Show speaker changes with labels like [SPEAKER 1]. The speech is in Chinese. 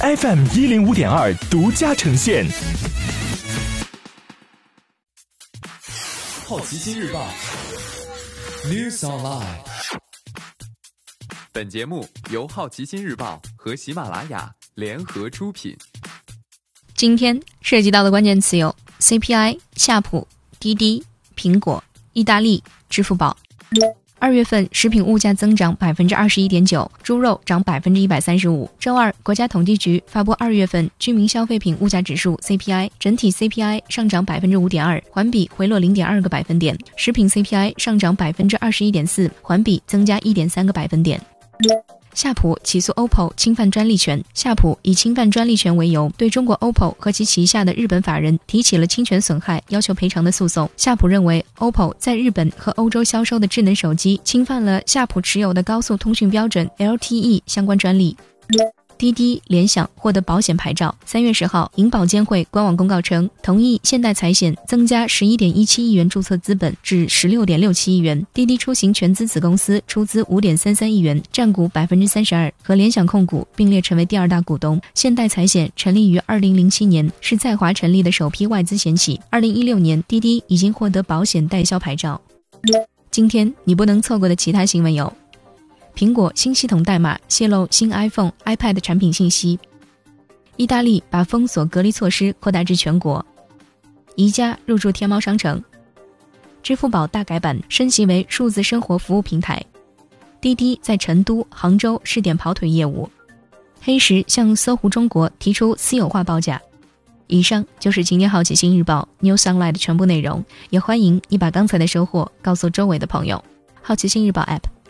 [SPEAKER 1] FM 一零五点二独家呈现。
[SPEAKER 2] 好奇心日报 News Online。本节目由好奇心日报和喜马拉雅联合出品。
[SPEAKER 3] 今天涉及到的关键词有 CPI、夏普、滴滴、苹果、意大利、支付宝。二月份食品物价增长百分之二十一点九，猪肉涨百分之一百三十五。周二，国家统计局发布二月份居民消费品物价指数 CPI，整体 CPI 上涨百分之五点二，环比回落零点二个百分点；食品 CPI 上涨百分之二十一点四，环比增加一点三个百分点。夏普起诉 OPPO 侵犯专利权。夏普以侵犯专利权为由，对中国 OPPO 和其旗下的日本法人提起了侵权损害要求赔偿的诉讼。夏普认为，OPPO 在日本和欧洲销售的智能手机侵犯了夏普持有的高速通讯标准 LTE 相关专利。滴滴、联想获得保险牌照。三月十号，银保监会官网公告称，同意现代财险增加十一点一七亿元注册资本至十六点六七亿元。滴滴出行全资子公司出资五点三三亿元，占股百分之三十二，和联想控股并列成为第二大股东。现代财险成立于二零零七年，是在华成立的首批外资险企。二零一六年，滴滴已经获得保险代销牌照。今天你不能错过的其他新闻有。苹果新系统代码泄露新 iPhone、iPad 产品信息。意大利把封锁隔离措施扩大至全国。宜家入驻天猫商城。支付宝大改版升级为数字生活服务平台。滴滴在成都、杭州试点跑腿业务。黑石向搜狐中国提出私有化报价。以上就是今天好奇心日报 New Sunlight 的全部内容，也欢迎你把刚才的收获告诉周围的朋友。好奇心日报 App。